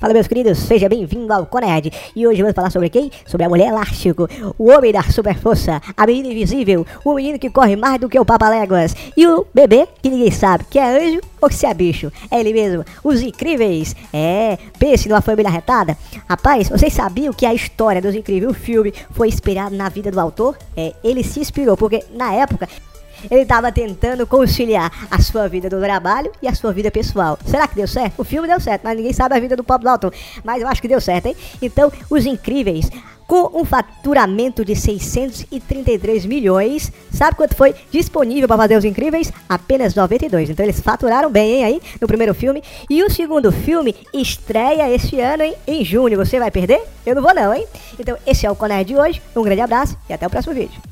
Fala meus queridos, seja bem-vindo ao Conerd. E hoje vamos falar sobre quem? Sobre a mulher elástico, o homem da super força, a menina invisível, o menino que corre mais do que o Papaléguas e o bebê que ninguém sabe que é anjo ou se é bicho. É ele mesmo, os incríveis. É, pense numa família retada. Rapaz, vocês sabiam que a história dos incríveis, o filme, foi inspirado na vida do autor? É, ele se inspirou porque na época ele estava tentando conciliar a sua vida do trabalho e a sua vida pessoal. Será que deu certo? O filme deu certo, mas ninguém sabe a vida do Pop Dalton. Mas eu acho que deu certo, hein? Então, Os Incríveis, com um faturamento de 633 milhões, sabe quanto foi disponível para fazer Os Incríveis? Apenas 92. Então, eles faturaram bem, hein, aí, no primeiro filme. E o segundo filme estreia este ano, hein, em junho. Você vai perder? Eu não vou não, hein? Então, esse é o Conerd de hoje. Um grande abraço e até o próximo vídeo.